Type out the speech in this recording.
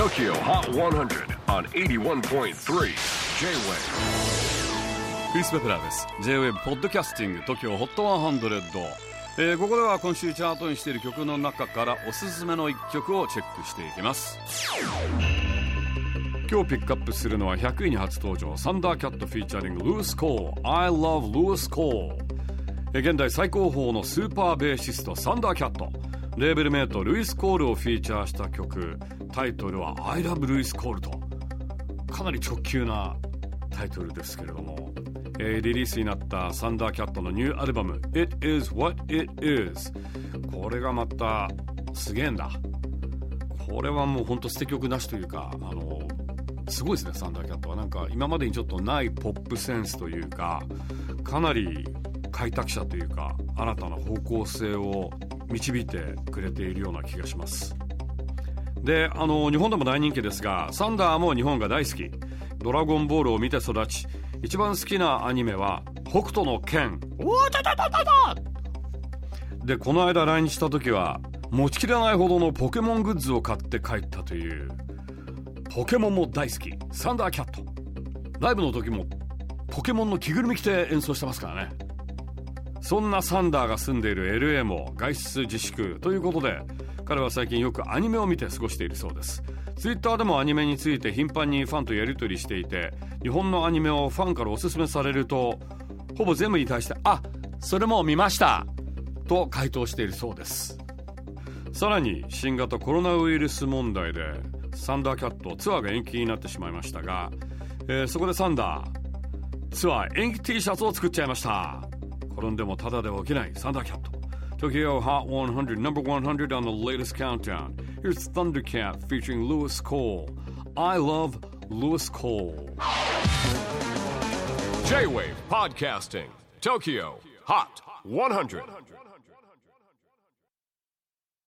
TOKYO HOT 100 on 81.3 J-WAVE クリス・ベプラーです。J-WAVE ポッドキャスティング TOKYO HOT 100、えー、ここでは今週チャートにしている曲の中からおすすめの一曲をチェックしていきます。今日ピックアップするのは100位に初登場サンダーキャットフィーチャリングルース・コー I love ルース・コー現代最高峰のスーパーベーシストサンダーキャットレーベルメイトルイス・コールをフィーチャーした曲。タイトルは I love ルイス・コールと。かなり直球なタイトルですけれども、えー、リリースになったサンダーキャットのニューアルバム It is what it is これがまたすげえんだ。これはもうほんと捨て曲なしというかあのすごいですねサンダーキャットは。なんか今までにちょっとないポップセンスというかかなり開拓者というか新たな方向性を導いてくれているような気がします。であの日本でも大人気ですがサンダーも日本が大好き。ドラゴンボールを見て育ち一番好きなアニメは北斗の拳。でこの間来日した時は持ちきれないほどのポケモングッズを買って帰ったという。ポケモンも大好き。サンダーキャット。ライブの時もポケモンの着ぐるみ着て演奏してますからね。そんなサンダーが住んでいる LA も外出自粛ということで彼は最近よくアニメを見て過ごしているそうです Twitter でもアニメについて頻繁にファンとやり取りしていて日本のアニメをファンからおすすめされるとほぼ全部に対して「あそれも見ました!」と回答しているそうですさらに新型コロナウイルス問題でサンダーキャットツアーが延期になってしまいましたが、えー、そこでサンダーツアー延期 T シャツを作っちゃいました転んでもただで起きないサンダーキャット Tokyo Hot 100 number 100 on the latest countdown Here's Thundercat featuring Lewis Cole I love Lewis Cole J-Wave Podcasting Tokyo Hot 100